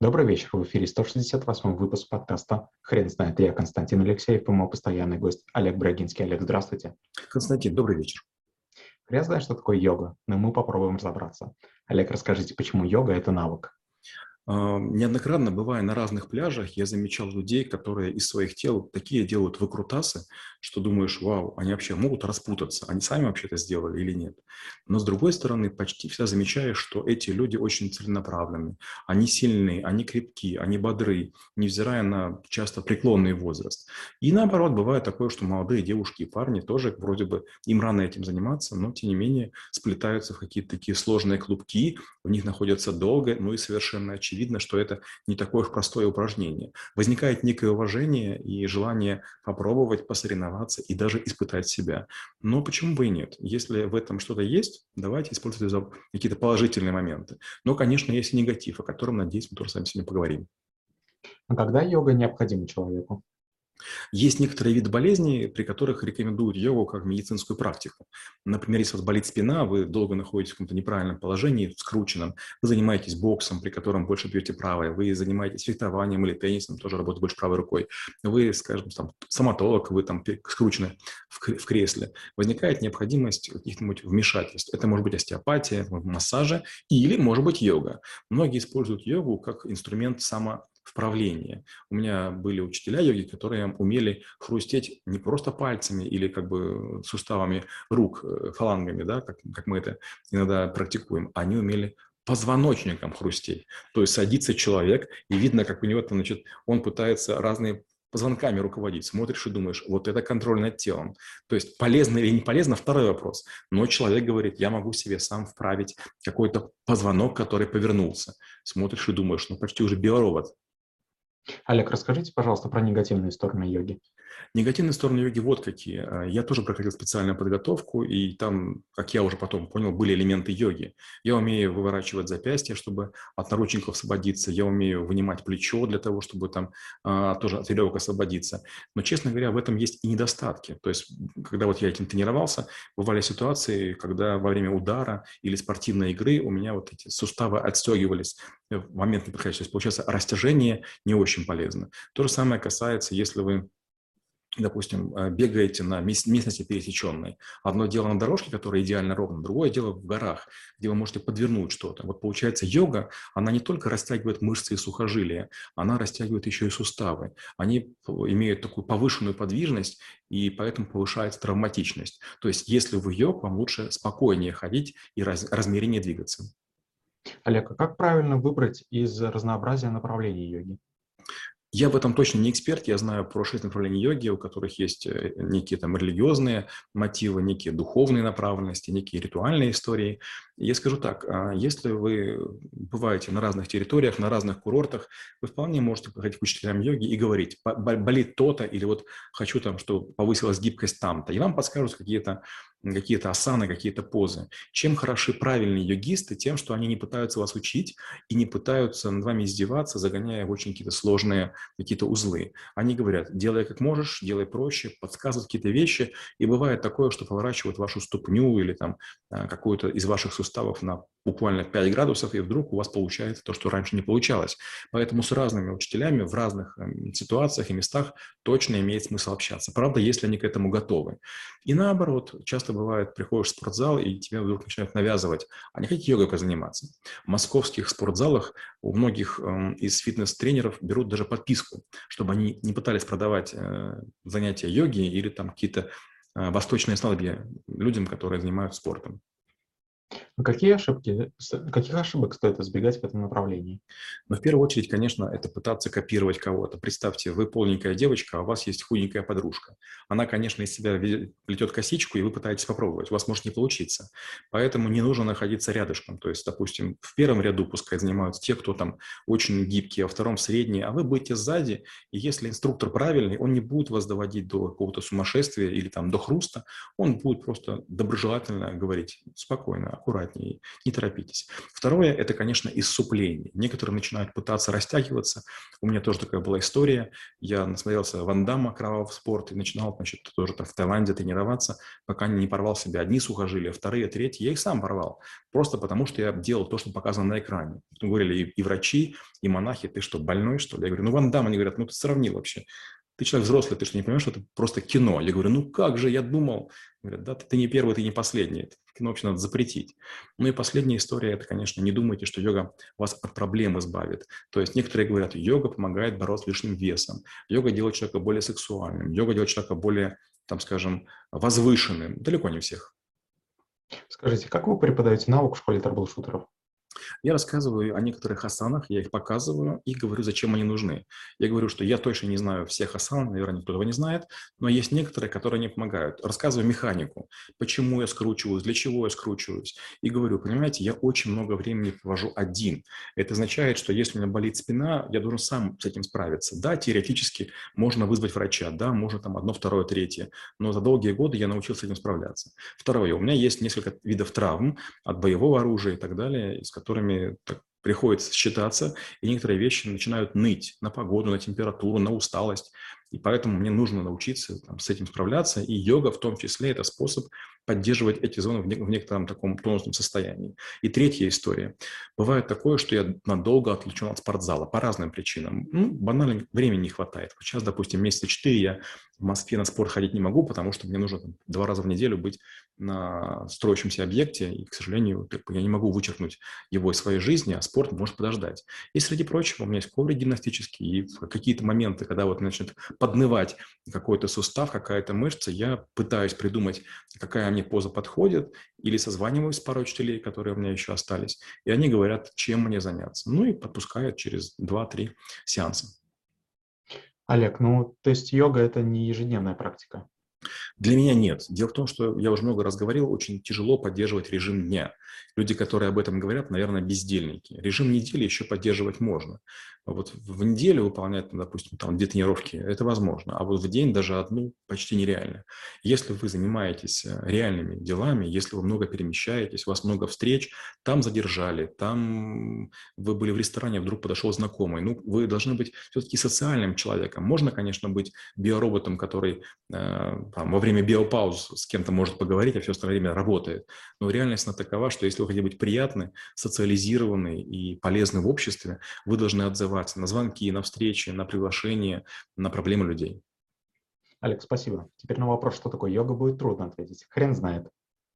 Добрый вечер. В эфире 168 выпуск подкаста «Хрен знает». Я Константин Алексеев и мой постоянный гость Олег Брагинский. Олег, здравствуйте. Константин, добрый вечер. Я знаю, что такое йога, но мы попробуем разобраться. Олег, расскажите, почему йога – это навык? Неоднократно, бывая на разных пляжах, я замечал людей, которые из своих тел такие делают выкрутасы, что думаешь, вау, они вообще могут распутаться, они сами вообще это сделали или нет. Но с другой стороны, почти всегда замечаешь, что эти люди очень целенаправлены, они сильные, они крепки, они бодры, невзирая на часто преклонный возраст. И наоборот, бывает такое, что молодые девушки и парни тоже вроде бы им рано этим заниматься, но тем не менее сплетаются в какие-то такие сложные клубки, в них находятся долго, ну и совершенно очевидно очевидно, что это не такое уж простое упражнение. Возникает некое уважение и желание попробовать, посоревноваться и даже испытать себя. Но почему бы и нет? Если в этом что-то есть, давайте использовать какие-то положительные моменты. Но, конечно, есть и негатив, о котором, надеюсь, мы тоже с вами сегодня поговорим. А когда йога необходима человеку? Есть некоторые виды болезней, при которых рекомендуют йогу как медицинскую практику. Например, если у вас болит спина, вы долго находитесь в каком-то неправильном положении, скрученном, вы занимаетесь боксом, при котором больше бьете правой, вы занимаетесь фехтованием или теннисом, тоже работаете больше правой рукой, вы, скажем, там, стоматолог, вы там скручены в кресле, возникает необходимость каких-нибудь вмешательств. Это может быть остеопатия, массажа или, может быть, йога. Многие используют йогу как инструмент само вправление. У меня были учителя йоги, которые умели хрустеть не просто пальцами или как бы суставами рук, э, фалангами, да, как, как мы это иногда практикуем, они умели позвоночником хрустеть. То есть садится человек, и видно, как у него там, значит, он пытается разные позвонками руководить, смотришь и думаешь, вот это контроль над телом. То есть полезно или не полезно – второй вопрос. Но человек говорит, я могу себе сам вправить какой-то позвонок, который повернулся. Смотришь и думаешь, ну почти уже биоробот. Олег, расскажите, пожалуйста, про негативные стороны йоги. Негативные стороны йоги вот какие. А, я тоже проходил специальную подготовку, и там, как я уже потом понял, были элементы йоги. Я умею выворачивать запястье, чтобы от наручников освободиться. Я умею вынимать плечо для того, чтобы там а, тоже от веревок освободиться. Но, честно говоря, в этом есть и недостатки. То есть, когда вот я этим тренировался, бывали ситуации, когда во время удара или спортивной игры у меня вот эти суставы отстегивались в момент неподходящий. Получается, растяжение не очень полезно. То же самое касается, если вы допустим, э, бегаете на местности пересеченной. Одно дело на дорожке, которая идеально ровна, другое дело в горах, где вы можете подвернуть что-то. Вот получается, йога, она не только растягивает мышцы и сухожилия, она растягивает еще и суставы. Они имеют такую повышенную подвижность, и поэтому повышается травматичность. То есть, если вы йог, вам лучше спокойнее ходить и раз, размереннее двигаться. Олег, а как правильно выбрать из разнообразия направлений йоги? Я в этом точно не эксперт, я знаю про шесть направлений йоги, у которых есть э, некие там религиозные мотивы, некие духовные направленности, некие ритуальные истории. Я скажу так, а, если вы бываете на разных территориях, на разных курортах, вы вполне можете подходить к учителям йоги и говорить, болит то-то, или вот хочу там, чтобы повысилась гибкость там-то, и вам подскажут какие-то какие-то асаны, какие-то позы. Чем хороши правильные йогисты? Тем, что они не пытаются вас учить и не пытаются над вами издеваться, загоняя в очень какие-то сложные какие-то узлы. Они говорят, делай как можешь, делай проще, подсказывают какие-то вещи, и бывает такое, что поворачивают вашу ступню или там а, какую-то из ваших суставов на буквально 5 градусов, и вдруг у вас получается то, что раньше не получалось. Поэтому с разными учителями в разных эм, ситуациях и местах точно имеет смысл общаться. Правда, если они к этому готовы. И наоборот, часто бывает, приходишь в спортзал, и тебе вдруг начинают навязывать, а не хотите йогой позаниматься. В московских спортзалах у многих э, из фитнес-тренеров берут даже подписку, чтобы они не пытались продавать э, занятия йоги или там какие-то э, восточные снадобья людям, которые занимаются спортом. А какие ошибки, каких ошибок стоит избегать в этом направлении? Ну, в первую очередь, конечно, это пытаться копировать кого-то. Представьте, вы полненькая девочка, а у вас есть худенькая подружка. Она, конечно, из себя плетет косичку, и вы пытаетесь попробовать. У вас может не получиться. Поэтому не нужно находиться рядышком. То есть, допустим, в первом ряду пускай занимаются те, кто там очень гибкий, а во втором средний, а вы будете сзади, и если инструктор правильный, он не будет вас доводить до какого-то сумасшествия или там до хруста, он будет просто доброжелательно говорить спокойно, аккуратнее, не торопитесь. Второе – это, конечно, иссупление. Некоторые начинают пытаться растягиваться. У меня тоже такая была история. Я насмотрелся Ван Дамма, кровавого спорта, и начинал, значит, тоже там в Таиланде тренироваться, пока не порвал себе одни сухожилия, вторые, третьи. Я их сам порвал. Просто потому, что я делал то, что показано на экране. Говорили и, и врачи, и монахи, ты что, больной, что ли? Я говорю, ну, Ван Дам, они говорят, ну, ты сравнил вообще ты человек взрослый, ты что, не понимаешь, что это просто кино? Я говорю, ну как же, я думал. Говорят, да, ты не первый, ты не последний. Это кино вообще надо запретить. Ну и последняя история, это, конечно, не думайте, что йога вас от проблем избавит. То есть некоторые говорят, йога помогает бороться с лишним весом, йога делает человека более сексуальным, йога делает человека более, там, скажем, возвышенным. Далеко не всех. Скажите, как вы преподаете навык в школе трэблшутеров? Я рассказываю о некоторых асанах, я их показываю и говорю, зачем они нужны. Я говорю, что я точно не знаю всех асан, наверное, никто этого не знает, но есть некоторые, которые не помогают. Рассказываю механику, почему я скручиваюсь, для чего я скручиваюсь. И говорю, понимаете, я очень много времени провожу один. Это означает, что если у меня болит спина, я должен сам с этим справиться. Да, теоретически можно вызвать врача, да, можно там одно, второе, третье, но за долгие годы я научился с этим справляться. Второе, у меня есть несколько видов травм от боевого оружия и так далее, из которых которыми так, приходится считаться, и некоторые вещи начинают ныть на погоду, на температуру, на усталость. И поэтому мне нужно научиться там, с этим справляться, и йога в том числе – это способ поддерживать эти зоны в, не, в некотором таком тонусном состоянии. И третья история. Бывает такое, что я надолго отвлечен от спортзала по разным причинам. Ну, банально времени не хватает. Сейчас, допустим, месяца четыре я в Москве на спорт ходить не могу, потому что мне нужно там, два раза в неделю быть на строящемся объекте, и, к сожалению, я не могу вычеркнуть его из своей жизни, а спорт может подождать. И, среди прочего, у меня есть коврик гимнастический, и в какие-то моменты, когда вот начнет поднывать какой-то сустав, какая-то мышца, я пытаюсь придумать, какая мне поза подходит, или созваниваюсь с парой учителей, которые у меня еще остались, и они говорят, чем мне заняться. Ну и подпускают через 2-3 сеанса. Олег, ну то есть йога – это не ежедневная практика? Для меня нет. Дело в том, что я уже много раз говорил, очень тяжело поддерживать режим дня. Люди, которые об этом говорят, наверное, бездельники. Режим недели еще поддерживать можно. А вот в неделю выполнять, допустим, там две тренировки, это возможно. А вот в день даже одну почти нереально. Если вы занимаетесь э, реальными делами, если вы много перемещаетесь, у вас много встреч, там задержали, там вы были в ресторане, вдруг подошел знакомый, ну, вы должны быть все-таки социальным человеком. Можно, конечно, быть биороботом, который э, там, во время биопауз с кем-то может поговорить, а все остальное время работает. Но реальность она такова, что если вы хотите быть приятны, социализированы и полезны в обществе, вы должны отзываться на звонки, на встречи, на приглашения, на проблемы людей. Олег, спасибо. Теперь на вопрос, что такое йога, будет трудно ответить. Хрен знает.